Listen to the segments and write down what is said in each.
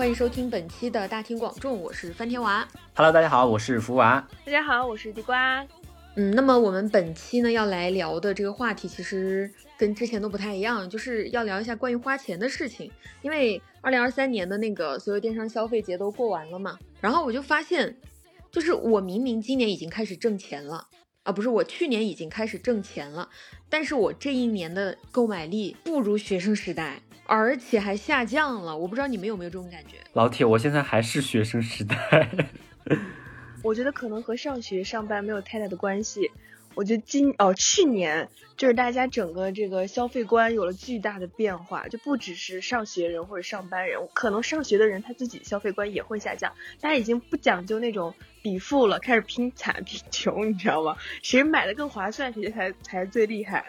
欢迎收听本期的大庭广众，我是翻天娃。Hello，大家好，我是福娃。大家好，我是地瓜。嗯，那么我们本期呢要来聊的这个话题，其实跟之前都不太一样，就是要聊一下关于花钱的事情。因为二零二三年的那个所有电商消费节都过完了嘛，然后我就发现，就是我明明今年已经开始挣钱了。啊，不是，我去年已经开始挣钱了，但是我这一年的购买力不如学生时代，而且还下降了。我不知道你们有没有这种感觉？老铁，我现在还是学生时代。我觉得可能和上学上班没有太大的关系。我觉得今哦去年就是大家整个这个消费观有了巨大的变化，就不只是上学人或者上班人，可能上学的人他自己消费观也会下降，大家已经不讲究那种比富了，开始拼惨 拼穷，你知道吗？谁买的更划算，谁才才最厉害。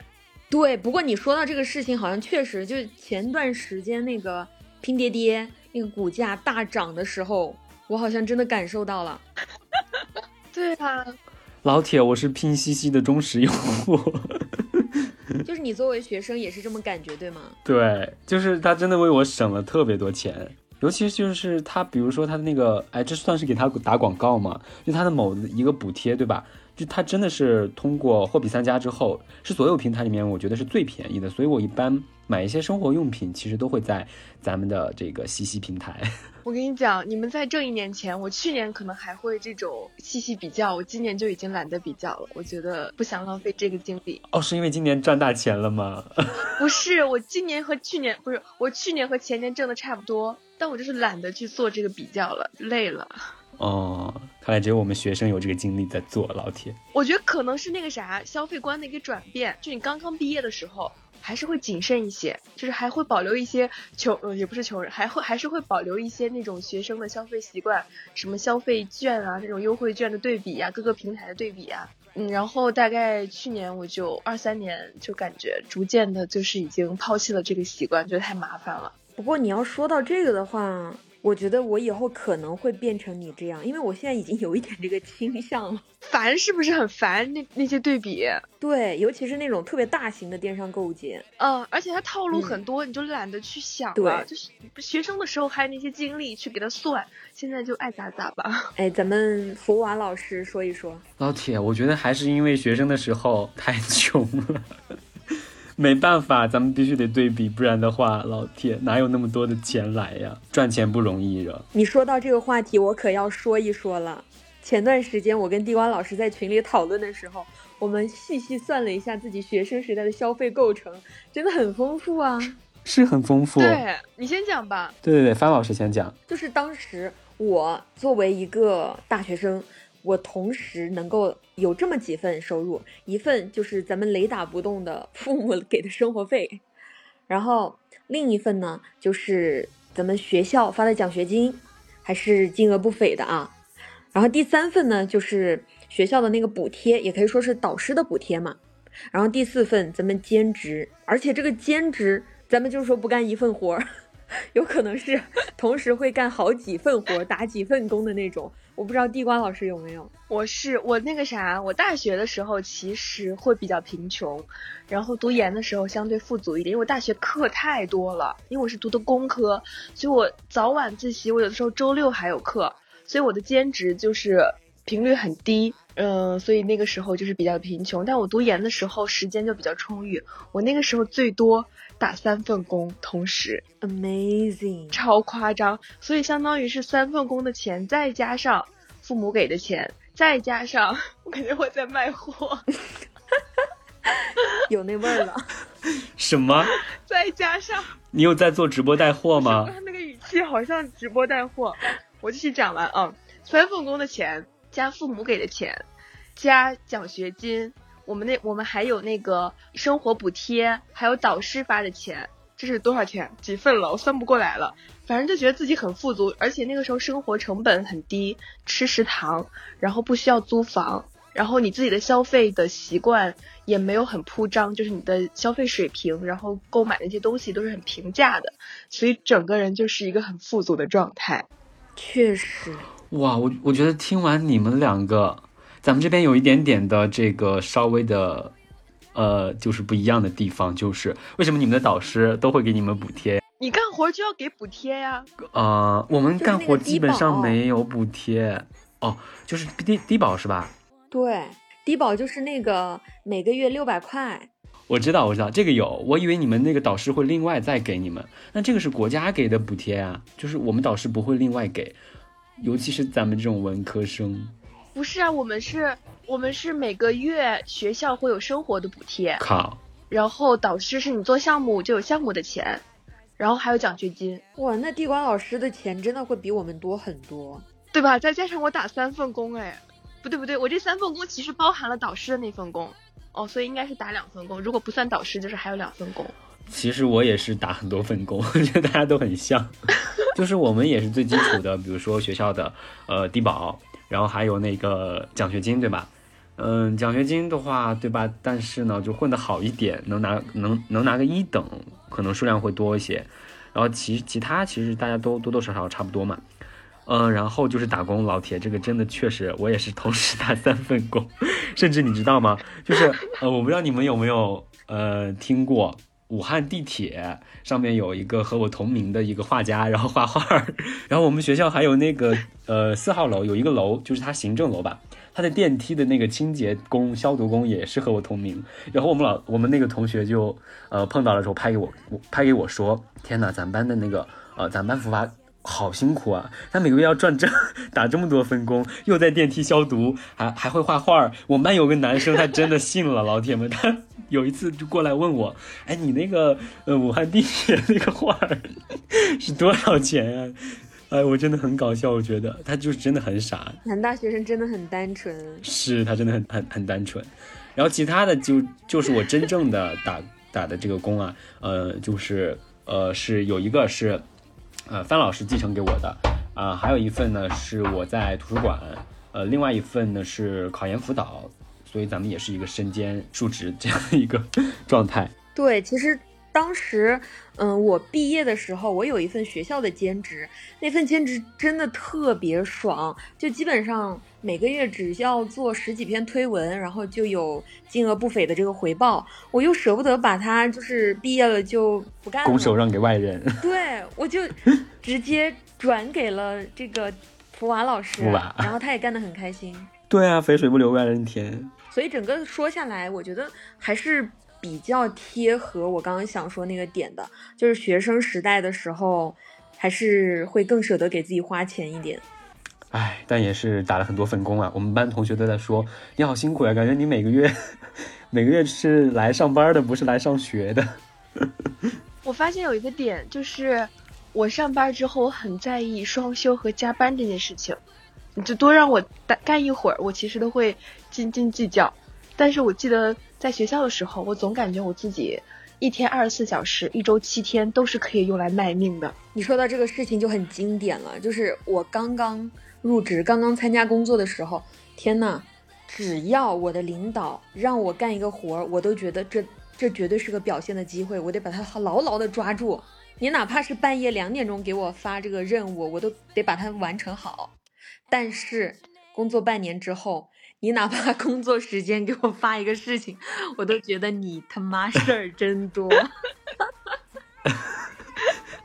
对，不过你说到这个事情，好像确实就前段时间那个拼爹爹那个股价大涨的时候，我好像真的感受到了。对啊。老铁，我是拼夕夕的忠实用户。就是你作为学生也是这么感觉，对吗？对，就是他真的为我省了特别多钱，尤其就是他，比如说他的那个，哎，这算是给他打广告嘛？就他的某一个补贴，对吧？就它真的是通过货比三家之后，是所有平台里面我觉得是最便宜的，所以我一般买一些生活用品，其实都会在咱们的这个西西平台。我跟你讲，你们在挣一年前，我去年可能还会这种细细比较，我今年就已经懒得比较了。我觉得不想浪费这个精力。哦，是因为今年赚大钱了吗？不是，我今年和去年不是，我去年和前年挣的差不多，但我就是懒得去做这个比较了，累了。哦，看来只有我们学生有这个精力在做，老铁。我觉得可能是那个啥消费观的一个转变，就你刚刚毕业的时候。还是会谨慎一些，就是还会保留一些穷，呃，也不是穷人，还会还是会保留一些那种学生的消费习惯，什么消费券啊，这种优惠券的对比啊，各个平台的对比啊，嗯，然后大概去年我就二三年就感觉逐渐的，就是已经抛弃了这个习惯，觉得太麻烦了。不过你要说到这个的话。我觉得我以后可能会变成你这样，因为我现在已经有一点这个倾向了。烦是不是很烦？那那些对比，对，尤其是那种特别大型的电商购物节，嗯，而且它套路很多，你就懒得去想了。就是学生的时候还有那些精力去给他算，现在就爱咋咋吧。哎，咱们福娃老师说一说。老铁，我觉得还是因为学生的时候太穷了。没办法，咱们必须得对比，不然的话，老铁哪有那么多的钱来呀？赚钱不容易啊。你说到这个话题，我可要说一说了。前段时间我跟地瓜老师在群里讨论的时候，我们细细算了一下自己学生时代的消费构成，真的很丰富啊，是很丰富。对你先讲吧。对对对，范老师先讲。就是当时我作为一个大学生。我同时能够有这么几份收入，一份就是咱们雷打不动的 父母给的生活费，然后另一份呢就是咱们学校发的奖学金，还是金额不菲的啊。然后第三份呢就是学校的那个补贴，也可以说是导师的补贴嘛。然后第四份咱们兼职，而且这个兼职咱们就是说不干一份活儿，有可能是同时会干好几份活，打几份工的那种。我不知道地瓜老师有没有，我是我那个啥，我大学的时候其实会比较贫穷，然后读研的时候相对富足一点，因为我大学课太多了，因为我是读的工科，所以我早晚自习，我有的时候周六还有课，所以我的兼职就是频率很低，嗯，所以那个时候就是比较贫穷，但我读研的时候时间就比较充裕，我那个时候最多打三份工同时，amazing，超夸张，所以相当于是三份工的钱再加上。父母给的钱，再加上我感觉我在卖货，有那味儿了。什么？再加上你有在做直播带货吗？那个语气好像直播带货。我继续讲完啊，三份工的钱加父母给的钱，加奖学金，我们那我们还有那个生活补贴，还有导师发的钱。这是多少钱？几份了？我算不过来了。反正就觉得自己很富足，而且那个时候生活成本很低，吃食堂，然后不需要租房，然后你自己的消费的习惯也没有很铺张，就是你的消费水平，然后购买那些东西都是很平价的，所以整个人就是一个很富足的状态。确实，哇，我我觉得听完你们两个，咱们这边有一点点的这个稍微的。呃，就是不一样的地方，就是为什么你们的导师都会给你们补贴？你干活就要给补贴呀。呃，我们干活基本上没有补贴哦，就是低低保是吧？对，低保就是那个每个月六百块。我知道，我知道这个有，我以为你们那个导师会另外再给你们，那这个是国家给的补贴啊，就是我们导师不会另外给，尤其是咱们这种文科生，不是啊，我们是，我们是每个月学校会有生活的补贴，靠，然后导师是你做项目就有项目的钱，然后还有奖学金，哇，那地管老师的钱真的会比我们多很多。对吧？再加上我打三份工，哎，不对不对，我这三份工其实包含了导师的那份工，哦，所以应该是打两份工，如果不算导师，就是还有两份工。其实我也是打很多份工，我觉得大家都很像，就是我们也是最基础的，比如说学校的呃低保，然后还有那个奖学金，对吧？嗯，奖学金的话，对吧？但是呢，就混得好一点，能拿能能拿个一等，可能数量会多一些。然后其其他其实大家都多多少少差不多嘛。嗯，然后就是打工，老铁，这个真的确实，我也是同时打三份工，甚至你知道吗？就是呃，我不知道你们有没有呃听过武汉地铁上面有一个和我同名的一个画家，然后画画，然后我们学校还有那个呃四号楼有一个楼，就是他行政楼吧，他的电梯的那个清洁工、消毒工也是和我同名，然后我们老我们那个同学就呃碰到了时候拍给我，拍给我说，天呐，咱班的那个呃咱班福娃好辛苦啊！他每个月要赚这 打这么多分工，又在电梯消毒，还还会画画。我们班有个男生，他真的信了，老铁们，他 有一次就过来问我，哎，你那个呃武汉地铁那个画是多少钱啊？哎，我真的很搞笑，我觉得他就是真的很傻，男大学生真的很单纯。是他真的很很很单纯。然后其他的就就是我真正的打打的这个工啊，呃，就是呃是有一个是。呃，范老师继承给我的，啊、还有一份呢是我在图书馆，呃，另外一份呢是考研辅导，所以咱们也是一个身兼数职这样一个 状态。对，其实当时，嗯，我毕业的时候，我有一份学校的兼职，那份兼职真的特别爽，就基本上每个月只要做十几篇推文，然后就有金额不菲的这个回报，我又舍不得把它就是毕业了就不干了，拱手让给外人，对，我就 直接转给了这个福娃老师，然后他也干得很开心。对啊，肥水不流外人田。所以整个说下来，我觉得还是比较贴合我刚刚想说那个点的，就是学生时代的时候，还是会更舍得给自己花钱一点。唉，但也是打了很多份工啊。我们班同学都在说你好辛苦呀、感觉你每个月 每个月是来上班的，不是来上学的。我发现有一个点，就是我上班之后，我很在意双休和加班这件事情。你就多让我干干一会儿，我其实都会斤斤计较。但是我记得在学校的时候，我总感觉我自己一天二十四小时，一周七天都是可以用来卖命的。你说到这个事情就很经典了，就是我刚刚入职、刚刚参加工作的时候，天呐，只要我的领导让我干一个活儿，我都觉得这这绝对是个表现的机会，我得把它牢牢的抓住。你哪怕是半夜两点钟给我发这个任务，我都得把它完成好。但是工作半年之后，你哪怕 工作时间给我发一个事情，我都觉得你他妈事儿真多。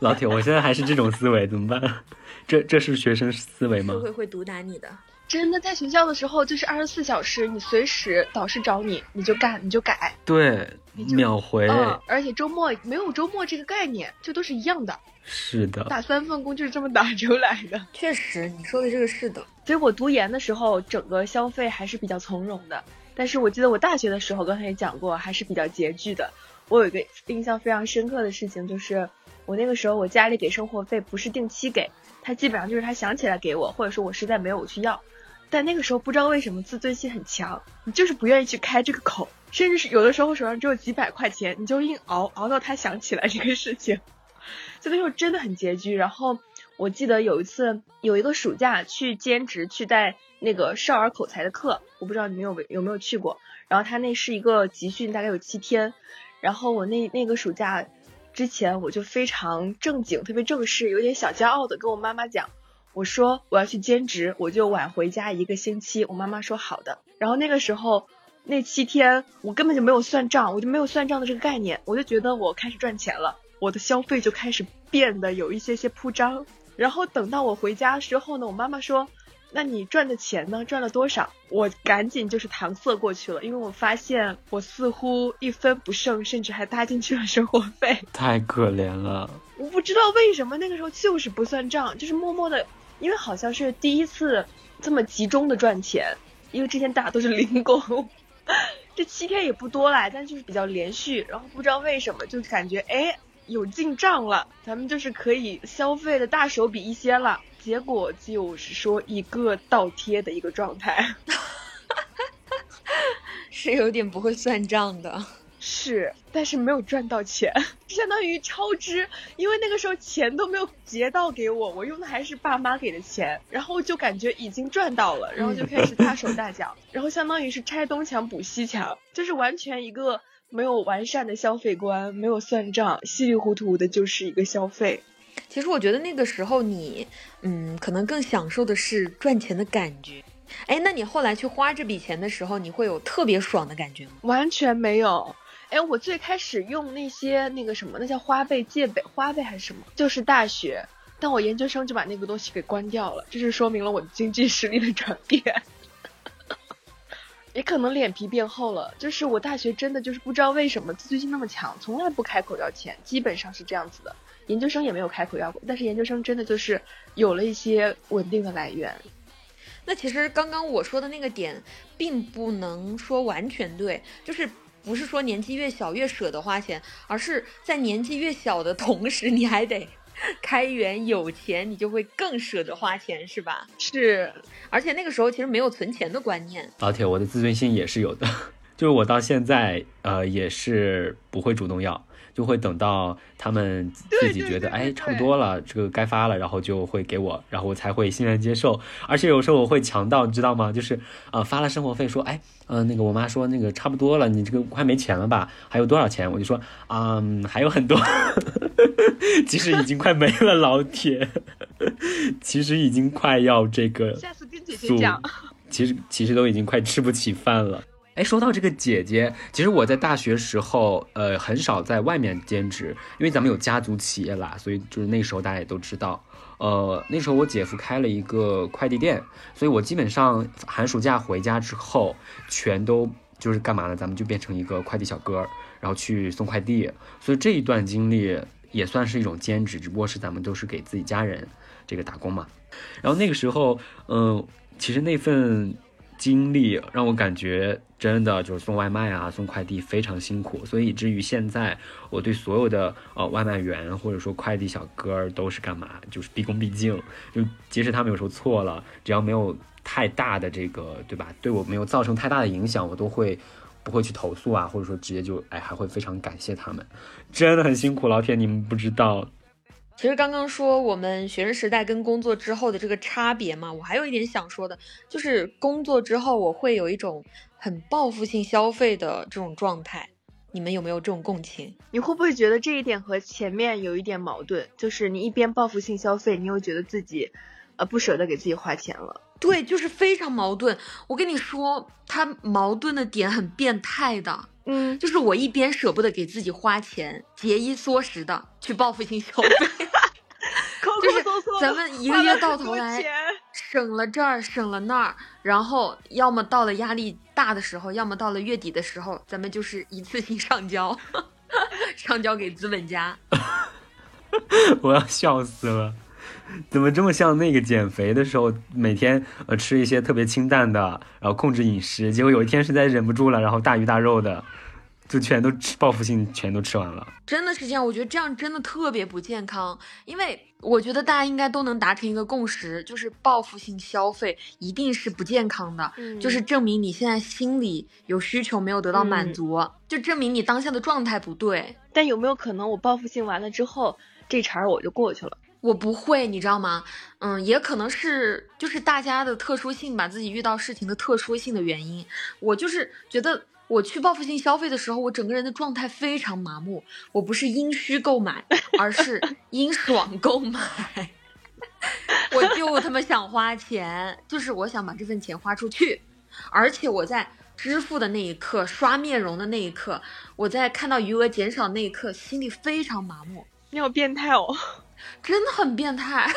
老铁，我现在还是这种思维，怎么办？这这是学生思维吗社？会会毒打你的。真的，在学校的时候就是二十四小时，你随时导师找你，你就干，你就改。对，就秒回。嗯，而且周末没有周末这个概念，这都是一样的。是的，打三份工就是这么打出来的。确实，你说的这个是的。所以我读研的时候，整个消费还是比较从容的。但是我记得我大学的时候，刚才也讲过，还是比较拮据的。我有一个印象非常深刻的事情，就是我那个时候我家里给生活费不是定期给，他基本上就是他想起来给我，或者说我实在没有我去要。但那个时候不知道为什么自尊心很强，你就是不愿意去开这个口，甚至是有的时候手上只有几百块钱，你就硬熬熬到他想起来这个事情。就那时候真的很拮据。然后我记得有一次有一个暑假去兼职去带那个少儿口才的课，我不知道你们有有没有去过。然后他那是一个集训，大概有七天。然后我那那个暑假之前，我就非常正经、特别正式、有点小骄傲的跟我妈妈讲，我说我要去兼职，我就晚回家一个星期。我妈妈说好的。然后那个时候那七天我根本就没有算账，我就没有算账的这个概念，我就觉得我开始赚钱了。我的消费就开始变得有一些些铺张。然后等到我回家之后呢，我妈妈说：“那你赚的钱呢？赚了多少？”我赶紧就是搪塞过去了，因为我发现我似乎一分不剩，甚至还搭进去了生活费。太可怜了。我不知道为什么那个时候就是不算账，就是默默的，因为好像是第一次这么集中的赚钱，因为之前大家都是零工，这七天也不多来，但就是比较连续，然后不知道为什么就感觉哎。有进账了，咱们就是可以消费的大手笔一些了。结果就是说一个倒贴的一个状态，是有点不会算账的。是，但是没有赚到钱，相当于超支，因为那个时候钱都没有结到给我，我用的还是爸妈给的钱，然后就感觉已经赚到了，然后就开始大手大脚，然后相当于是拆东墙补西墙，就是完全一个。没有完善的消费观，没有算账，稀里糊涂的就是一个消费。其实我觉得那个时候你，嗯，可能更享受的是赚钱的感觉。哎，那你后来去花这笔钱的时候，你会有特别爽的感觉吗？完全没有。哎，我最开始用那些那个什么，那叫花呗、借呗、花呗还是什么？就是大学，但我研究生就把那个东西给关掉了，这是说明了我经济实力的转变。也可能脸皮变厚了，就是我大学真的就是不知道为什么自尊心那么强，从来不开口要钱，基本上是这样子的。研究生也没有开口要过，但是研究生真的就是有了一些稳定的来源。那其实刚刚我说的那个点，并不能说完全对，就是不是说年纪越小越舍得花钱，而是在年纪越小的同时，你还得。开源有钱，你就会更舍得花钱，是吧？是，而且那个时候其实没有存钱的观念。老铁，我的自尊心也是有的，就是我到现在呃也是不会主动要。就会等到他们自己觉得哎差不多了，这个该发了，然后就会给我，然后我才会欣然接受。而且有时候我会强到，你知道吗？就是呃发了生活费，说哎嗯那个我妈说那个差不多了，你这个快没钱了吧？还有多少钱？我就说啊还有很多，其实已经快没了，老铁，其实已经快要这个。下次跟姐姐讲。其实其实都已经快吃不起饭了。哎，说到这个姐姐，其实我在大学时候，呃，很少在外面兼职，因为咱们有家族企业啦，所以就是那时候大家也都知道，呃，那时候我姐夫开了一个快递店，所以我基本上寒暑假回家之后，全都就是干嘛呢？咱们就变成一个快递小哥，然后去送快递，所以这一段经历也算是一种兼职，只不过是咱们都是给自己家人这个打工嘛。然后那个时候，嗯，其实那份。经历让我感觉真的就是送外卖啊，送快递非常辛苦，所以以至于现在我对所有的呃外卖员或者说快递小哥都是干嘛，就是毕恭毕敬，就即使他们有时候错了，只要没有太大的这个对吧，对我没有造成太大的影响，我都会不会去投诉啊，或者说直接就哎还会非常感谢他们，真的很辛苦，老铁你们不知道。其实刚刚说我们学生时代跟工作之后的这个差别嘛，我还有一点想说的，就是工作之后我会有一种很报复性消费的这种状态，你们有没有这种共情？你会不会觉得这一点和前面有一点矛盾？就是你一边报复性消费，你又觉得自己，呃，不舍得给自己花钱了。对，就是非常矛盾。我跟你说，他矛盾的点很变态的。嗯，就是我一边舍不得给自己花钱，节衣缩食的去报复性消费，就是咱们一个月到头来省了这儿省了那儿，然后要么到了压力大的时候，要么到了月底的时候，咱们就是一次性上交，上交给资本家。我要笑死了。怎么这么像那个减肥的时候，每天呃吃一些特别清淡的，然后控制饮食，结果有一天实在忍不住了，然后大鱼大肉的，就全都吃报复性全都吃完了。真的是这样，我觉得这样真的特别不健康，因为我觉得大家应该都能达成一个共识，就是报复性消费一定是不健康的，就是证明你现在心里有需求没有得到满足，就证明你当下的状态不对。但有没有可能我报复性完了之后，这茬儿我就过去了？我不会，你知道吗？嗯，也可能是就是大家的特殊性吧，自己遇到事情的特殊性的原因。我就是觉得我去报复性消费的时候，我整个人的状态非常麻木。我不是因需购买，而是因爽购买。我就他妈想花钱，就是我想把这份钱花出去。而且我在支付的那一刻，刷面容的那一刻，我在看到余额减少那一刻，心里非常麻木。你好变态哦！真的很变态。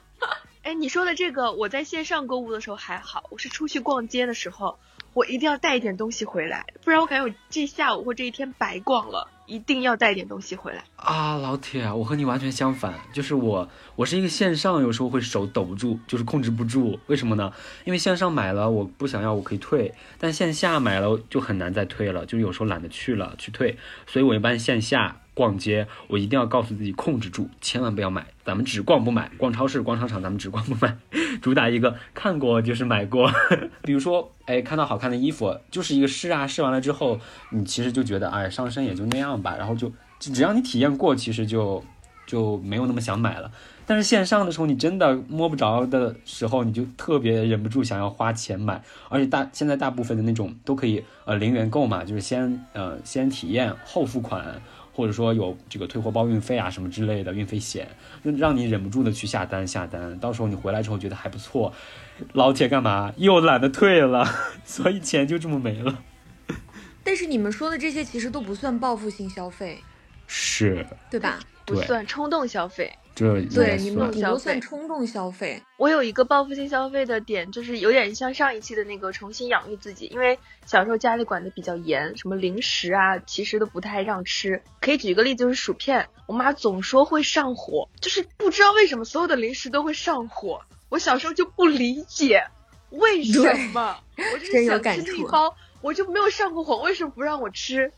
哎，你说的这个，我在线上购物的时候还好，我是出去逛街的时候，我一定要带一点东西回来，不然我感觉我这下午或这一天白逛了。一定要带一点东西回来啊，老铁，我和你完全相反，就是我，我是一个线上有时候会手抖不住，就是控制不住，为什么呢？因为线上买了我不想要我可以退，但线下买了就很难再退了，就有时候懒得去了去退，所以我一般线下。逛街，我一定要告诉自己控制住，千万不要买。咱们只逛不买，逛超市、逛商场，咱们只逛不买，主打一个看过就是买过。比如说，哎，看到好看的衣服，就是一个试啊，试完了之后，你其实就觉得，哎，上身也就那样吧，然后就只要你体验过，其实就就没有那么想买了。但是线上的时候，你真的摸不着的时候，你就特别忍不住想要花钱买。而且大现在大部分的那种都可以呃零元购嘛，就是先呃先体验后付款。或者说有这个退货包运费啊什么之类的运费险，让你忍不住的去下单下单，到时候你回来之后觉得还不错，老铁干嘛又懒得退了，所以钱就这么没了。但是你们说的这些其实都不算报复性消费，是，对吧？不算冲动消费。对，你们不算冲动消费。我有一个报复性消费的点，就是有点像上一期的那个重新养育自己。因为小时候家里管的比较严，什么零食啊，其实都不太让吃。可以举个例子，就是薯片，我妈总说会上火，就是不知道为什么所有的零食都会上火。我小时候就不理解为什么，我就是想吃那一包，我就没有上过火，为什么不让我吃？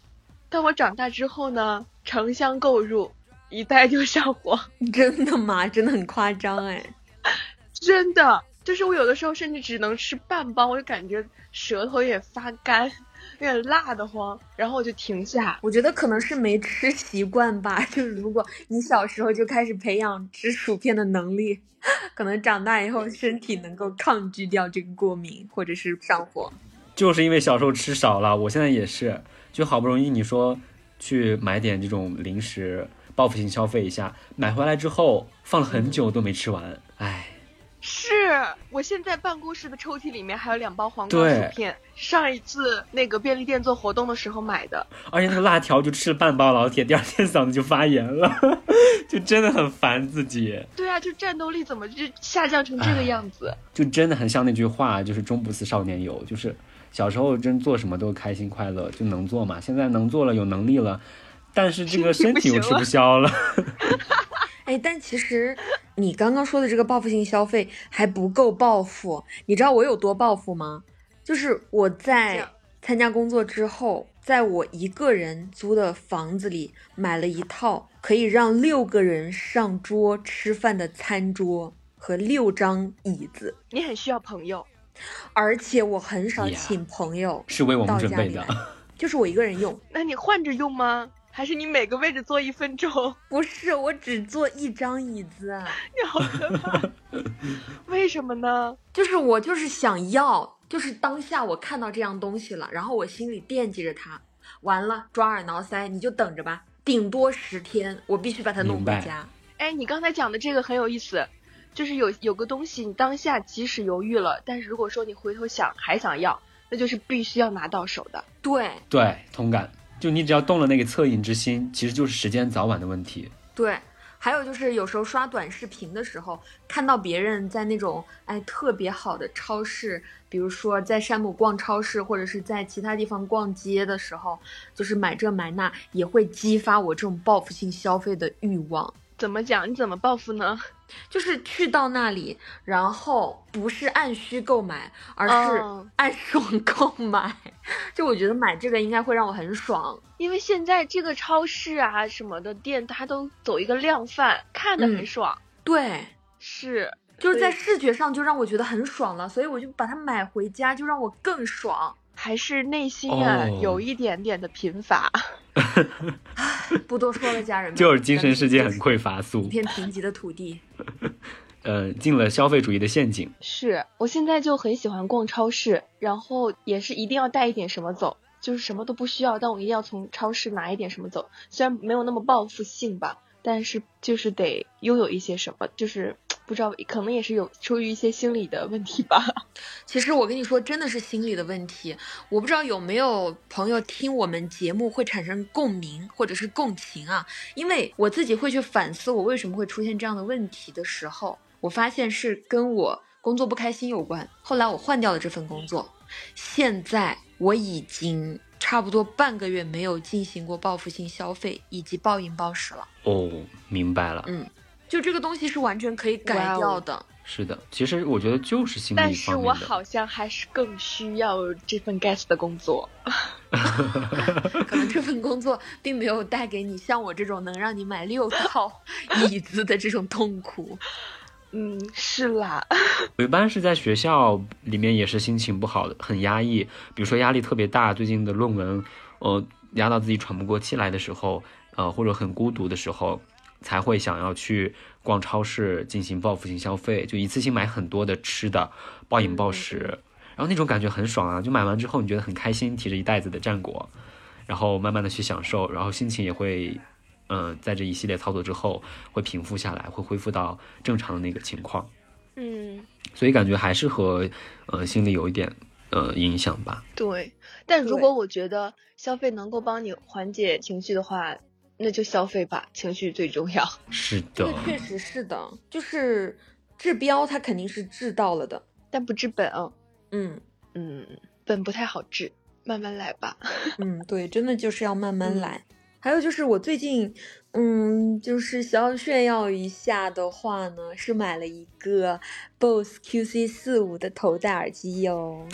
当我长大之后呢，城乡购入。一带就上火，真的吗？真的很夸张哎，真的，就是我有的时候甚至只能吃半包，我就感觉舌头有点发干，有点辣的慌，然后我就停下。我觉得可能是没吃习惯吧，就是如果你小时候就开始培养吃薯片的能力，可能长大以后身体能够抗拒掉这个过敏或者是上火。就是因为小时候吃少了，我现在也是，就好不容易你说去买点这种零食。报复性消费一下，买回来之后放了很久都没吃完，唉。是我现在办公室的抽屉里面还有两包黄瓜薯片，上一次那个便利店做活动的时候买的。而且那个辣条就吃了半包，老铁，第二天嗓子就发炎了，就真的很烦自己。对啊，就战斗力怎么就下降成这个样子？就真的很像那句话，就是终不似少年游，就是小时候真做什么都开心快乐，就能做嘛。现在能做了，有能力了。但是这个 身体又吃不消了。哎，但其实你刚刚说的这个报复性消费还不够报复。你知道我有多报复吗？就是我在参加工作之后，在我一个人租的房子里买了一套可以让六个人上桌吃饭的餐桌和六张椅子。你很需要朋友，而且我很少请朋友，是为我们准备的，就是我一个人用。那你换着用吗？还是你每个位置坐一分钟？不是，我只坐一张椅子。你好可怕！为什么呢？就是我就是想要，就是当下我看到这样东西了，然后我心里惦记着它，完了抓耳挠腮，你就等着吧，顶多十天，我必须把它弄回家。哎，你刚才讲的这个很有意思，就是有有个东西，你当下即使犹豫了，但是如果说你回头想还想要，那就是必须要拿到手的。对对，同感。就你只要动了那个恻隐之心，其实就是时间早晚的问题。对，还有就是有时候刷短视频的时候，看到别人在那种哎特别好的超市，比如说在山姆逛超市，或者是在其他地方逛街的时候，就是买这买那，也会激发我这种报复性消费的欲望。怎么讲？你怎么报复呢？就是去到那里，然后不是按需购买，而是按爽购买。就我觉得买这个应该会让我很爽，因为现在这个超市啊什么的店，它都走一个量贩，看的很爽。对，是，就是在视觉上就让我觉得很爽了，所以我就把它买回家，就让我更爽。还是内心啊有一点点的贫乏。不多说了，家人们，就是精神世界很匮乏，素一片贫瘠的土地。呃，进了消费主义的陷阱。是我现在就很喜欢逛超市，然后也是一定要带一点什么走，就是什么都不需要，但我一定要从超市拿一点什么走。虽然没有那么报复性吧，但是就是得拥有一些什么，就是。不知道，可能也是有出于一些心理的问题吧。其实我跟你说，真的是心理的问题。我不知道有没有朋友听我们节目会产生共鸣或者是共情啊？因为我自己会去反思我为什么会出现这样的问题的时候，我发现是跟我工作不开心有关。后来我换掉了这份工作，现在我已经差不多半个月没有进行过报复性消费以及暴饮暴食了。哦，明白了。嗯，就这个东西是完全可以改掉的。是的，其实我觉得就是心但是理方面的。我好像还是更需要这份该死的工作。可能这份工作并没有带给你像我这种能让你买六套 椅子的这种痛苦。嗯，是啦，我一般是在学校里面也是心情不好的，很压抑。比如说压力特别大，最近的论文，呃，压到自己喘不过气来的时候，呃，或者很孤独的时候，才会想要去逛超市进行报复性消费，就一次性买很多的吃的，暴饮暴食，然后那种感觉很爽啊！就买完之后你觉得很开心，提着一袋子的战果，然后慢慢的去享受，然后心情也会。嗯，在这一系列操作之后，会平复下来，会恢复到正常的那个情况。嗯，所以感觉还是和呃心理有一点呃影响吧。对。但如果我觉得消费能够帮你缓解情绪的话，那就消费吧，情绪最重要。是的这个，确实是的，就是治标它肯定是治到了的。但不治本啊，嗯嗯，本不太好治，慢慢来吧。嗯，对，真的就是要慢慢嗯来。还有就是我最近，嗯，就是想要炫耀一下的话呢，是买了一个 BOSS QC 四五的头戴耳机哟。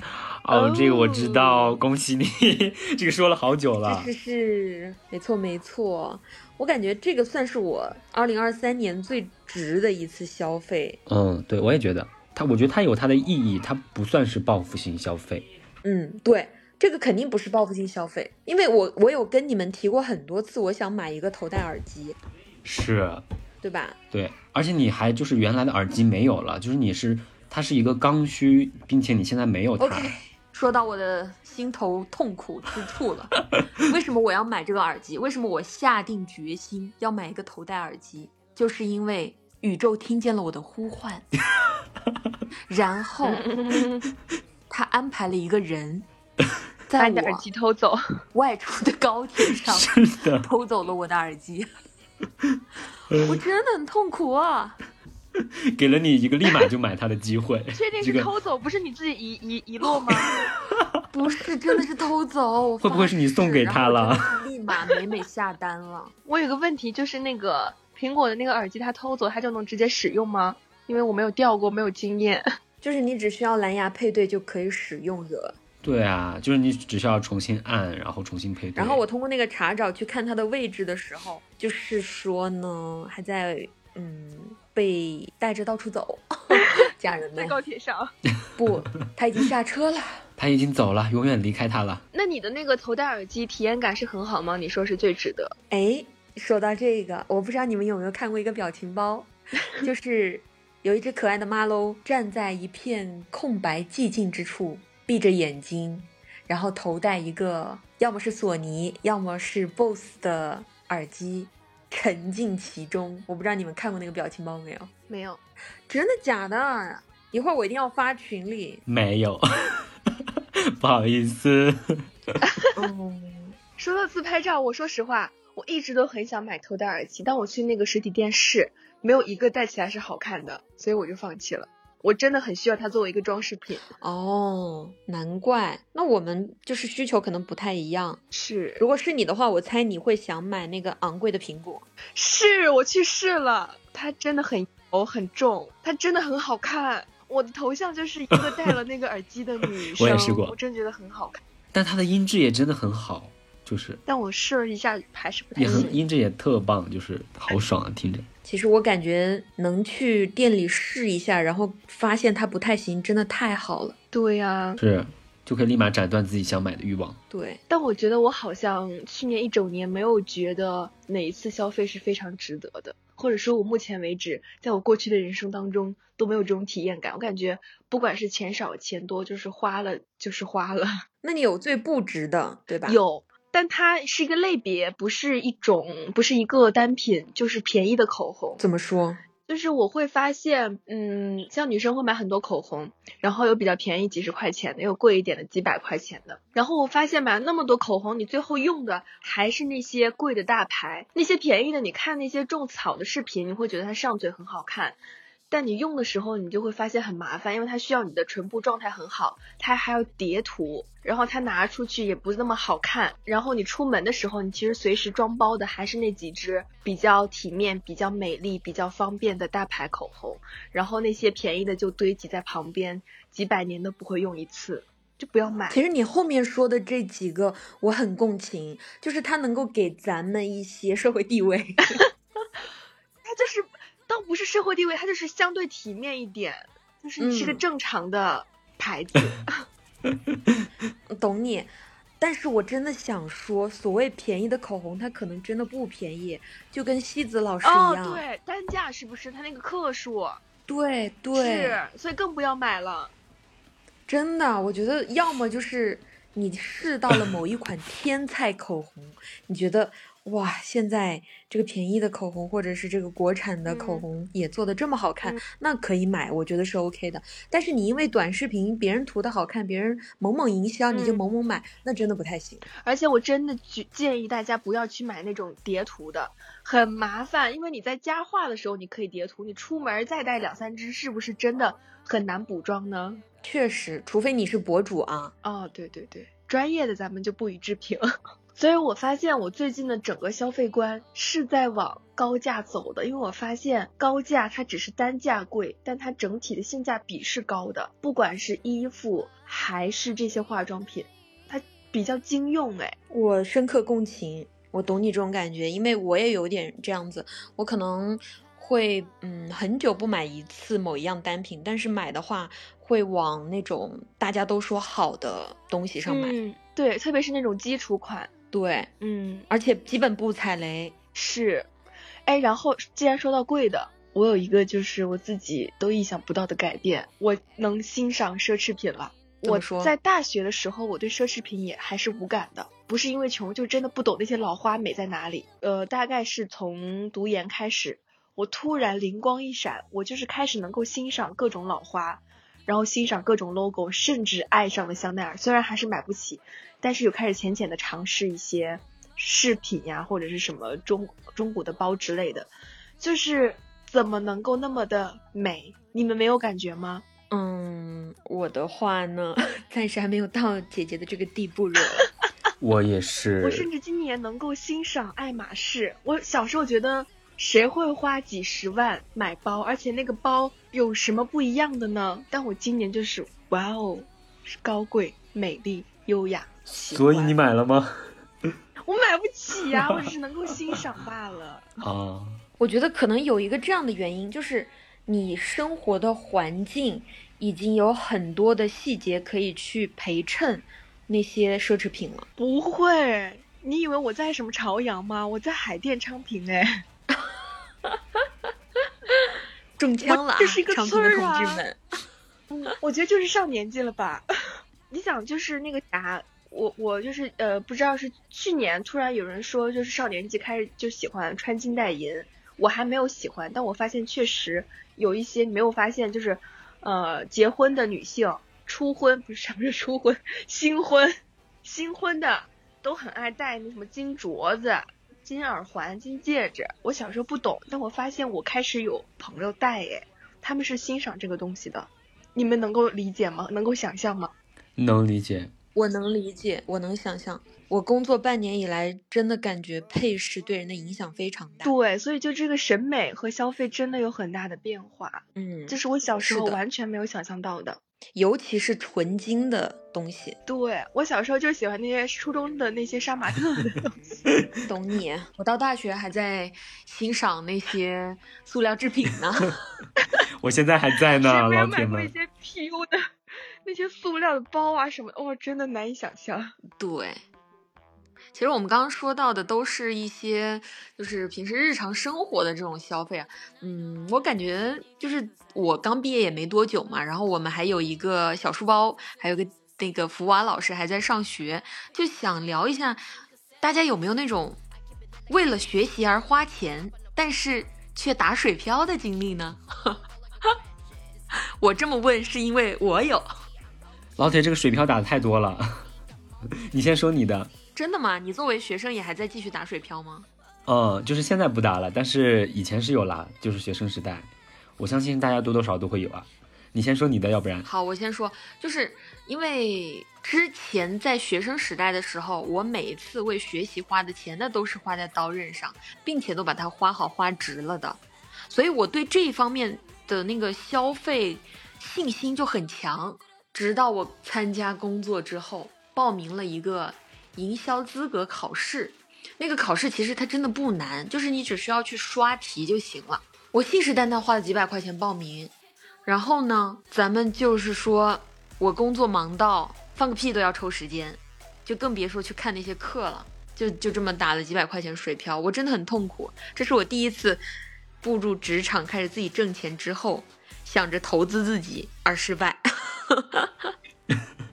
哦，这个我知道，哦恭喜你，这个说了好久了是。是是，没错没错，我感觉这个算是我二零二三年最值的一次消费。嗯，对，我也觉得它，我觉得它有它的意义，它不算是报复性消费。嗯，对，这个肯定不是报复性消费，因为我我有跟你们提过很多次，我想买一个头戴耳机，是，对吧？对，而且你还就是原来的耳机没有了，就是你是它是一个刚需，并且你现在没有它。OK，说到我的心头痛苦之处了。为什么我要买这个耳机？为什么我下定决心要买一个头戴耳机？就是因为宇宙听见了我的呼唤，然后 他安排了一个人，把在你的耳机偷走，外出的高铁上 是的，偷走了我的耳机，我真的很痛苦啊！给了你一个立马就买它的机会。确定是偷走，不是你自己遗遗遗落吗？不是，真的是偷走，会不会是你送给他了立马美美下单了。我有个问题，就是那个苹果的那个耳机，它偷走它就能直接使用吗？因为我没有掉过，没有经验。就是你只需要蓝牙配对就可以使用的。对啊，就是你只需要重新按，然后重新配对。然后我通过那个查找去看它的位置的时候，就是说呢，还在嗯被带着到处走，家人们在高铁上，不，他已经下车了。他已经走了，永远离开他了。那你的那个头戴耳机体验感是很好吗？你说是最值得。哎，说到这个，我不知道你们有没有看过一个表情包，就是有一只可爱的马喽站在一片空白寂静之处，闭着眼睛，然后头戴一个要么是索尼，要么是 BOSS 的耳机，沉浸其中。我不知道你们看过那个表情包没有？没有，真的假的？一会儿我一定要发群里。没有，不好意思。嗯，说到自拍照，我说实话，我一直都很想买头戴耳机，但我去那个实体店试，没有一个戴起来是好看的，所以我就放弃了。我真的很需要它作为一个装饰品。哦，难怪。那我们就是需求可能不太一样。是如果是你的话，我猜你会想买那个昂贵的苹果。是，我去试了，它真的很油很重，它真的很好看。我的头像就是一个戴了那个耳机的女生，我也试过我真觉得很好看。但它的音质也真的很好，就是但我试了一下，还是不太也很行。音质也特棒，就是好爽啊，听着。其实我感觉能去店里试一下，然后发现它不太行，真的太好了。对呀、是，就可以立马斩断自己想买的欲望。对，但我觉得我好像去年一整年没有觉得哪一次消费是非常值得的，或者说我目前为止，在我过去的人生当中都没有这种体验感。我感觉不管是钱少钱多，就是花了就是花了。那你有最不值的，对吧？。有，但它是一个类别，不是一种，不是一个单品，就是便宜的口红。怎么说？就是我会发现，嗯，像女生会买很多口红，然后有比较便宜几十块钱的，有贵一点的几百块钱的。然后我发现买了那么多口红，你最后用的还是那些贵的大牌，那些便宜的，你看那些种草的视频，你会觉得它上嘴很好看。但你用的时候，你就会发现很麻烦，因为它需要你的唇部状态很好，它还要叠涂，然后它拿出去也不那么好看。然后你出门的时候，你其实随时装包的还是那几支比较体面、比较美丽、比较方便的大牌口红，然后那些便宜的就堆积在旁边，几百年都不会用一次，就不要买。其实你后面说的这几个，我很共情，就是它能够给咱们一些社会地位，它就是。倒不是社会地位，它就是相对体面一点，就是你是个正常的牌子。懂你，但是我真的想说，所谓便宜的口红，它可能真的不便宜，就跟西子老师一样。哦，对，单价是不是？它那个克数。对对。是，所以更不要买了。真的，我觉得要么就是你试到了某一款天菜口红，你觉得。哇，现在这个便宜的口红，或者是这个国产的口红也做的这么好看，那可以买，我觉得是 OK 的。但是你因为短视频别人涂的好看，别人猛猛营销，你就猛猛买，那真的不太行。而且我真的建议大家不要去买那种叠涂的，很麻烦。因为你在家画的时候你可以叠涂，你出门再带两三支，是不是真的很难补妆呢？确实，除非你是博主啊。哦，对对对，专业的咱们就不予置评。所以我发现我最近的整个消费观是在往高价走的，因为我发现高价它只是单价贵，但它整体的性价比是高的，不管是衣服还是这些化妆品，它比较经用。哎，我深刻共情，我懂你这种感觉，因为我也有点这样子，我可能会嗯很久不买一次某一样单品，但是买的话会往那种大家都说好的东西上买。嗯，对，特别是那种基础款。对，嗯，而且基本不踩雷，是，哎，然后既然说到贵的，我有一个就是我自己都意想不到的改变，我能欣赏奢侈品了。我在大学的时候，我对奢侈品也还是无感的，不是因为穷，就真的不懂那些老花美在哪里。呃，大概是从读研开始，我突然灵光一闪，我就是开始能够欣赏各种老花。然后欣赏各种 logo，甚至爱上了香奈儿。虽然还是买不起，但是有开始浅浅的尝试一些饰品呀，或者是什么中中古的包之类的。就是怎么能够那么的美？你们没有感觉吗？嗯，我的话呢，暂时还没有到姐姐的这个地步热。我也是。我甚至今年能够欣赏爱马仕。我小时候觉得。谁会花几十万买包？而且那个包有什么不一样的呢？但我今年就是哇哦，是高贵、美丽、优雅。所以你买了吗？我买不起呀，我只是能够 欣赏罢了。啊，我觉得可能有一个这样的原因，就是你生活的环境已经有很多的细节可以去陪衬那些奢侈品了。不会，你以为我在什么朝阳吗？我在海淀昌平哎。中枪了，这是一个村儿啊！我觉得就是上年纪了吧。你想，就是那个啥，我我就是呃，不知道是去年突然有人说，就是上年纪开始就喜欢穿金戴银，我还没有喜欢，但我发现确实有一些你没有发现，就是呃，结婚的女性初婚不是什么是初婚，新婚新婚的都很爱戴那什么金镯子。金耳环、金戒指，我小时候不懂，但我发现我开始有朋友戴，哎，他们是欣赏这个东西的，你们能够理解吗？能够想象吗？能理解，我能理解，我能想象。我工作半年以来，真的感觉配饰对人的影响非常大。对，所以就这个审美和消费真的有很大的变化。嗯，这是我小时候完全没有想象到的。尤其是纯金的东西，对我小时候就喜欢那些初中的那些杀马特的东西。懂你，我到大学还在欣赏那些塑料制品呢。我现在还在呢，老铁们。买过一些 PU 的 那些塑料的包啊什么，哇，真的难以想象。对。其实我们刚刚说到的都是一些，就是平时日常生活的这种消费啊。嗯，我感觉就是我刚毕业也没多久嘛，然后我们还有一个小书包，还有个那个福娃老师还在上学，就想聊一下，大家有没有那种为了学习而花钱，但是却打水漂的经历呢？我这么问是因为我有。老铁，这个水漂打的太多了，你先说你的。真的吗？你作为学生也还在继续打水漂吗？嗯，就是现在不打了，但是以前是有啦，就是学生时代，我相信大家多多少少都会有啊。你先说你的，要不然。好，我先说，就是因为之前在学生时代的时候，我每一次为学习花的钱，那都是花在刀刃上，并且都把它花好花值了的，所以我对这一方面的那个消费信心就很强。直到我参加工作之后，报名了一个营销资格考试。那个考试其实它真的不难，就是你只需要去刷题就行了。我信誓旦旦花了几百块钱报名，然后呢，咱们就是说我工作忙到放个屁都要抽时间，就更别说去看那些课了。就就这么打了几百块钱水漂，我真的很痛苦。这是我第一次步入职场，开始自己挣钱之后，想着投资自己而失败。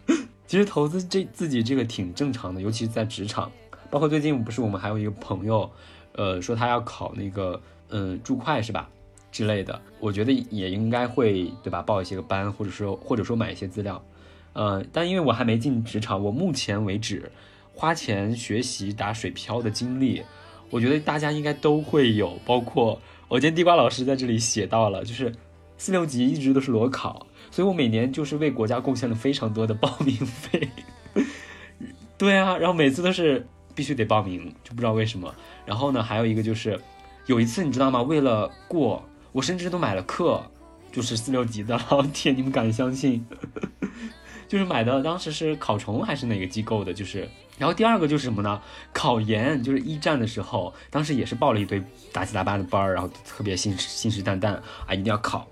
其实投资这自己这个挺正常的，尤其是在职场。包括最近不是我们还有一个朋友，呃，说他要考那个嗯注会是吧之类的，我觉得也应该会对吧，报一些个班，或者说或者说买一些资料，呃，但因为我还没进职场，我目前为止花钱学习打水漂的经历，我觉得大家应该都会有。包括我今天地瓜老师在这里写到了，就是四六级一直都是裸考。所以我每年就是为国家贡献了非常多的报名费，对啊，然后每次都是必须得报名，就不知道为什么。然后呢，还有一个就是，有一次你知道吗？为了过，我甚至都买了课，就是四六级的。老铁，你们敢相信？就是买的，当时是考虫还是哪个机构的？就是，然后第二个就是什么呢？考研，就是一战的时候，当时也是报了一堆杂七杂八的班儿，然后特别信誓信誓旦旦啊，一定要考。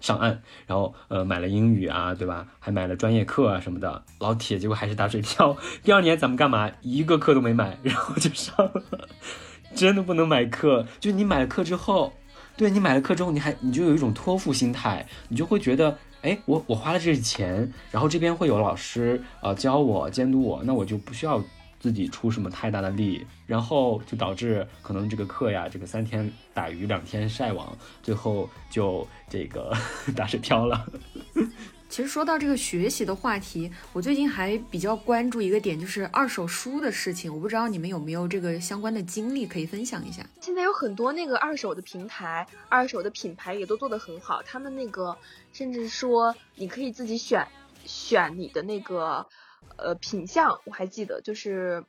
上岸，然后呃买了英语啊，对吧？还买了专业课啊什么的。老铁，结果还是打水漂。第二年咱们干嘛？一个课都没买，然后就上了。真的不能买课，就你买了课之后，对你买了课之后，你还你就有一种托付心态，你就会觉得，哎，我我花了这些钱，然后这边会有老师呃教我监督我，那我就不需要。自己出什么太大的力，然后就导致可能这个课呀，这个三天打鱼两天晒网，最后就这个 打水漂了。其实说到这个学习的话题，我最近还比较关注一个点，就是二手书的事情。我不知道你们有没有这个相关的经历可以分享一下。现在有很多那个二手的平台，二手的品牌也都做得很好。他们那个甚至说你可以自己选选你的那个。呃，品相我还记得，就是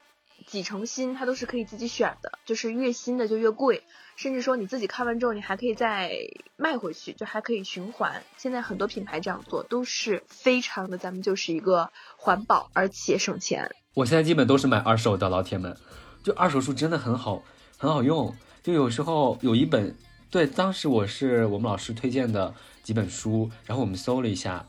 几成新，它都是可以自己选的，就是越新的就越贵，甚至说你自己看完之后，你还可以再卖回去，就还可以循环。现在很多品牌这样做都是非常的，咱们就是一个环保而且省钱。我现在基本都是买二手的，老铁们，就二手书真的很好，很好用。就有时候有一本，对，当时我是我们老师推荐的几本书，然后我们搜了一下。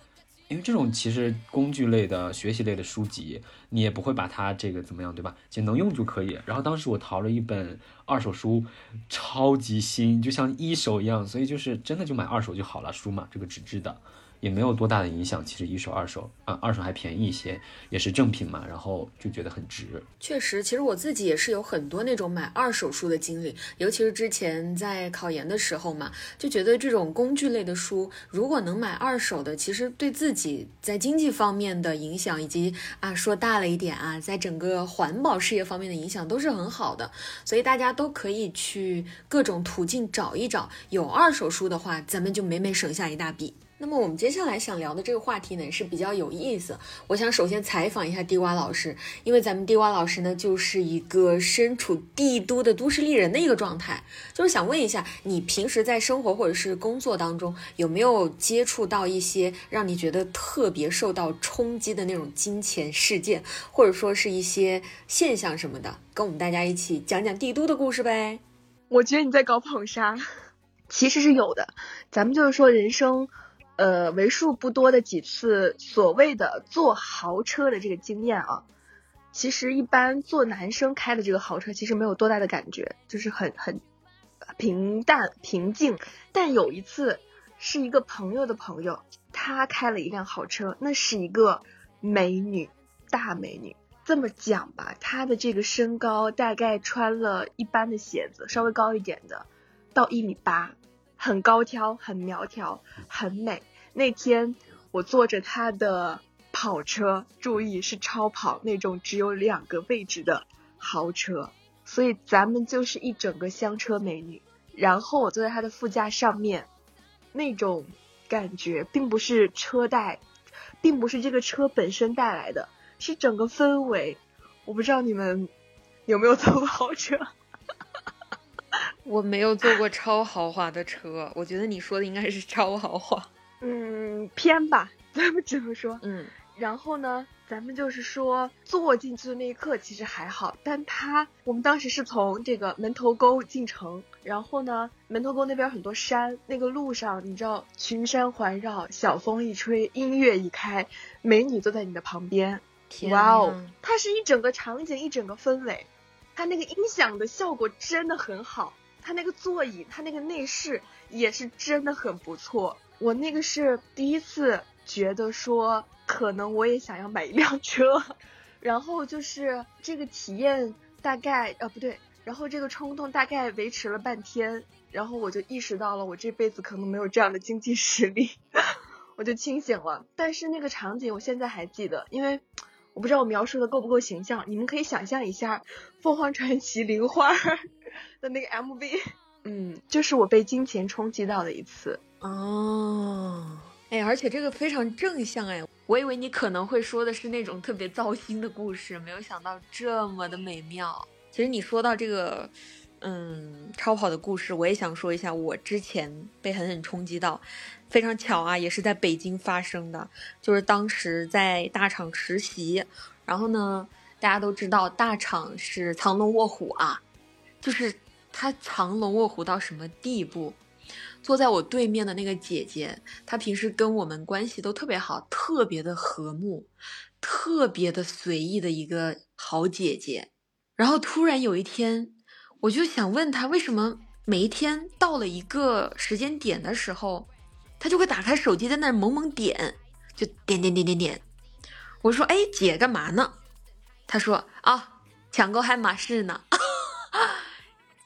因为这种其实工具类的学习类的书籍，你也不会把它这个怎么样，对吧？就能用就可以。然后当时我淘了一本二手书，超级新，就像一手一样，所以就是真的就买二手就好了，书嘛，这个纸质的。也没有多大的影响，其实一手二手啊，二手还便宜一些，也是正品嘛，然后就觉得很值。确实，其实我自己也是有很多那种买二手书的经历，尤其是之前在考研的时候嘛，就觉得这种工具类的书，如果能买二手的，其实对自己在经济方面的影响，以及啊说大了一点啊，在整个环保事业方面的影响都是很好的，所以大家都可以去各种途径找一找，有二手书的话，咱们就每每省下一大笔。那么我们接下来想聊的这个话题呢是比较有意思。我想首先采访一下地瓜老师，因为咱们地瓜老师呢就是一个身处帝都的都市丽人的一个状态，就是想问一下，你平时在生活或者是工作当中有没有接触到一些让你觉得特别受到冲击的那种金钱事件，或者说是一些现象什么的，跟我们大家一起讲讲帝都的故事呗？我觉得你在搞捧杀，其实是有的。咱们就是说人生。呃，为数不多的几次所谓的坐豪车的这个经验啊，其实一般做男生开的这个豪车其实没有多大的感觉，就是很很平淡平静。但有一次是一个朋友的朋友，他开了一辆豪车，那是一个美女，大美女。这么讲吧，她的这个身高大概穿了一般的鞋子，稍微高一点的，到一米八。很高挑，很苗条，很美。那天我坐着他的跑车，注意是超跑那种只有两个位置的豪车，所以咱们就是一整个香车美女。然后我坐在他的副驾上面，那种感觉并不是车带，并不是这个车本身带来的，是整个氛围。我不知道你们有没有坐过豪车。我没有坐过超豪华的车，我觉得你说的应该是超豪华。嗯，偏吧，咱们只能说，嗯。然后呢，咱们就是说坐进去的那一刻其实还好，但它我们当时是从这个门头沟进城，然后呢，门头沟那边很多山，那个路上你知道群山环绕，小风一吹，音乐一开，美女坐在你的旁边，哇哦，它是一整个场景，一整个氛围，它那个音响的效果真的很好。他那个座椅，他那个内饰也是真的很不错。我那个是第一次觉得说，可能我也想要买一辆车。然后就是这个体验大概，呃，不对，然后这个冲动大概维持了半天，然后我就意识到了，我这辈子可能没有这样的经济实力，我就清醒了。但是那个场景我现在还记得，因为我不知道我描述的够不够形象，你们可以想象一下《凤凰传奇》玲花。的那个 MV，嗯，就是我被金钱冲击到的一次哦，哎，而且这个非常正向哎，我以为你可能会说的是那种特别糟心的故事，没有想到这么的美妙。其实你说到这个，嗯，超跑的故事，我也想说一下，我之前被狠狠冲击到，非常巧啊，也是在北京发生的，就是当时在大厂实习，然后呢，大家都知道大厂是藏龙卧虎啊。就是他藏龙卧虎到什么地步？坐在我对面的那个姐姐，她平时跟我们关系都特别好，特别的和睦，特别的随意的一个好姐姐。然后突然有一天，我就想问她，为什么每一天到了一个时间点的时候，他就会打开手机在那猛猛点，就点点点点点。我说：“哎，姐干嘛呢？”他说：“啊，抢购爱马仕呢。”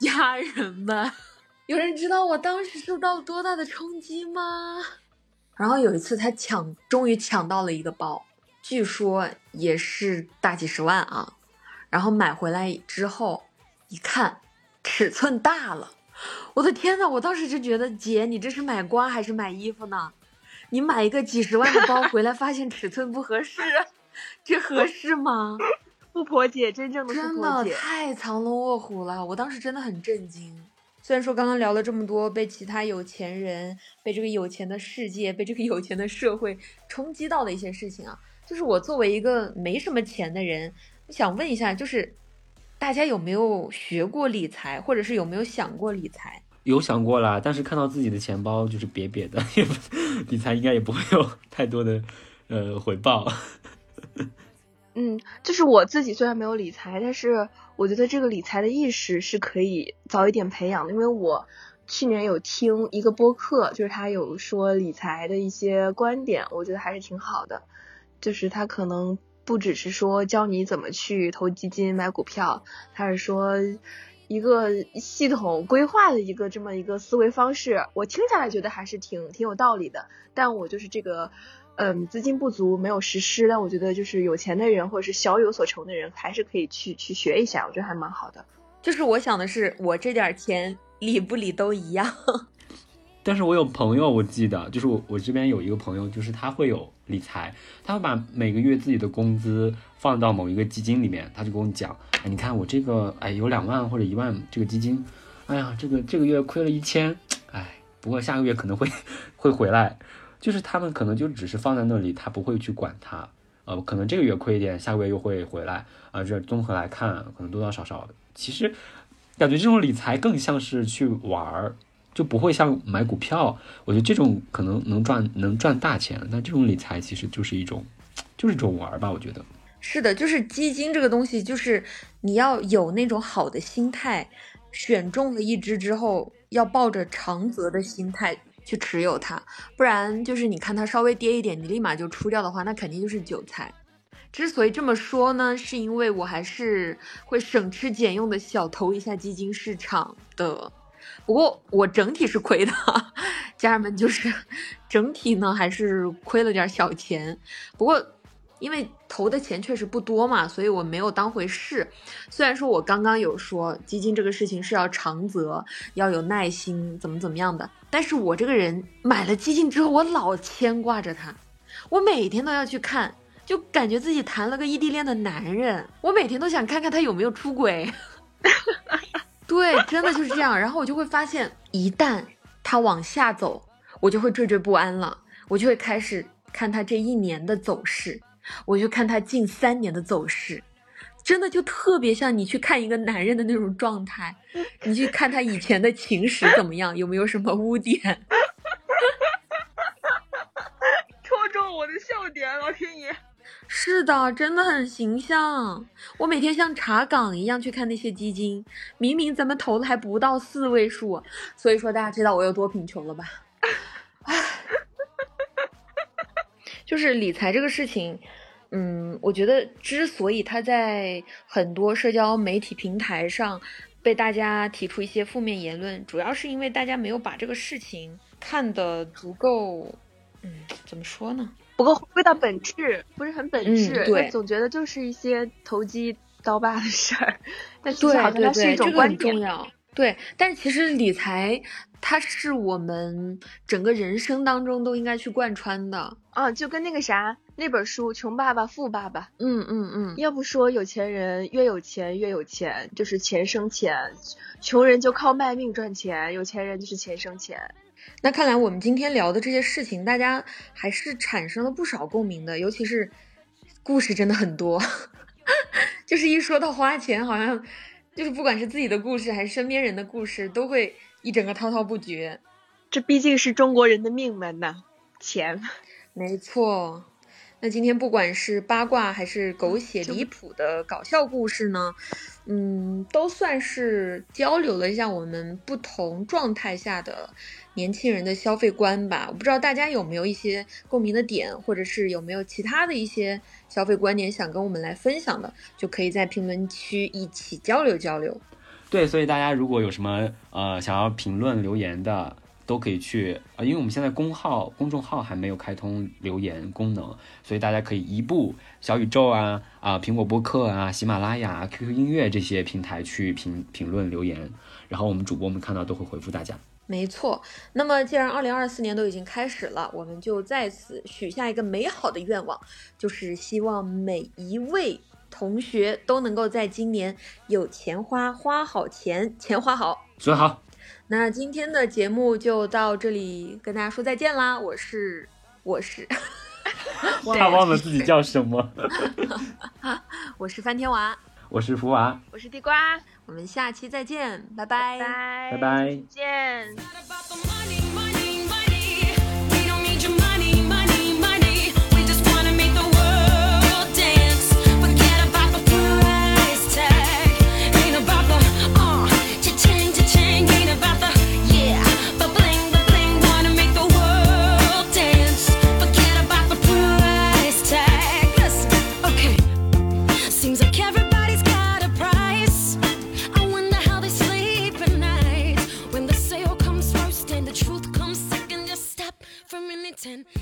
家人们，有人知道我当时受到了多大的冲击吗？然后有一次，他抢，终于抢到了一个包，据说也是大几十万啊。然后买回来之后，一看，尺寸大了，我的天呐，我当时就觉得，姐，你这是买瓜还是买衣服呢？你买一个几十万的包回来，发现尺寸不合适，这合适吗？富婆姐，真正的真的太藏龙卧虎了，我当时真的很震惊。虽然说刚刚聊了这么多，被其他有钱人、被这个有钱的世界、被这个有钱的社会冲击到的一些事情啊，就是我作为一个没什么钱的人，我想问一下，就是大家有没有学过理财，或者是有没有想过理财？有想过啦，但是看到自己的钱包就是瘪瘪的，理财应该也不会有 太多的呃回报。嗯，就是我自己虽然没有理财，但是我觉得这个理财的意识是可以早一点培养的。因为我去年有听一个播客，就是他有说理财的一些观点，我觉得还是挺好的。就是他可能不只是说教你怎么去投基金、买股票，他是说一个系统规划的一个这么一个思维方式。我听下来觉得还是挺挺有道理的。但我就是这个。嗯，资金不足没有实施，但我觉得就是有钱的人或者是小有所成的人，还是可以去去学一下，我觉得还蛮好的。就是我想的是，我这点钱理不理都一样。但是我有朋友，我记得就是我我这边有一个朋友，就是他会有理财，他会把每个月自己的工资放到某一个基金里面，他就跟我讲，哎，你看我这个，哎，有两万或者一万这个基金，哎呀，这个这个月亏了一千，哎，不过下个月可能会 会回来。就是他们可能就只是放在那里，他不会去管它，呃，可能这个月亏一点，下个月又会回来，啊，这综合来看，可能多多少少，其实感觉这种理财更像是去玩儿，就不会像买股票。我觉得这种可能能赚能赚大钱，那这种理财其实就是一种，就是一种玩儿吧。我觉得是的，就是基金这个东西，就是你要有那种好的心态，选中了一只之后，要抱着长则的心态。去持有它，不然就是你看它稍微跌一点，你立马就出掉的话，那肯定就是韭菜。之所以这么说呢，是因为我还是会省吃俭用的小投一下基金市场的。不过我整体是亏的，家人们就是 整体呢还是亏了点小钱。不过因为投的钱确实不多嘛，所以我没有当回事。虽然说我刚刚有说基金这个事情是要长则，要有耐心，怎么怎么样的，但是我这个人买了基金之后，我老牵挂着它，我每天都要去看，就感觉自己谈了个异地恋的男人，我每天都想看看他有没有出轨。对，真的就是这样。然后我就会发现，一旦他往下走，我就会惴惴不安了。我就会开始看他这一年的走势，我就看他近三年的走势，真的就特别像你去看一个男人的那种状态。你去看他以前的情史怎么样，有没有什么污点？戳中我的笑点，老天爷！是的，真的很形象。我每天像查岗一样去看那些基金，明明咱们投的还不到四位数，所以说大家知道我有多贫穷了吧？唉，就是理财这个事情，嗯，我觉得之所以它在很多社交媒体平台上被大家提出一些负面言论，主要是因为大家没有把这个事情看得足够，嗯，怎么说呢？不过回归到本质，不是很本质。嗯对总觉得就是一些投机倒把的事儿，但其对实好像它是一种观点。对，但是其实理财它是我们整个人生当中都应该去贯穿的。啊，就跟那个啥那本书《穷爸爸富爸爸》，嗯嗯嗯，要不说有钱人越有钱越有钱，就是钱生钱；穷人就靠卖命赚钱，有钱人就是钱生钱。那看来我们今天聊的这些事情，大家还是产生了不少共鸣的，尤其是故事真的很多。就是一说到花钱，好像就是不管是自己的故事还是身边人的故事，都会一整个滔滔不绝。这毕竟是中国人的命门呐，钱。没错，那今天不管是八卦还是狗血离谱的搞笑故事呢，嗯，都算是交流了一下我们不同状态下的年轻人的消费观吧。我不知道大家有没有一些共鸣的点，或者是有没有其他的一些消费观点想跟我们来分享的，就可以在评论区一起交流交流。对，所以大家如果有什么呃想要评论留言的，都可以去啊、呃因为我们现在公号公众号还没有开通留言功能，所以大家可以移步小宇宙啊啊、苹果播客啊、喜马拉雅、QQ 音乐这些平台去评评论留言，然后我们主播们看到都会回复大家。没错，那么既然二零二四年都已经开始了，我们就在此许下一个美好的愿望，就是希望每一位同学都能够在今年有钱花，花好钱，钱花好。所以好，那今天的节目就到这里，跟大家说再见啦！我是我是 他忘了自己叫什么。我是翻天娃，我是福娃，我是地瓜，我们下期再见，拜拜。拜拜拜。见。Clinton.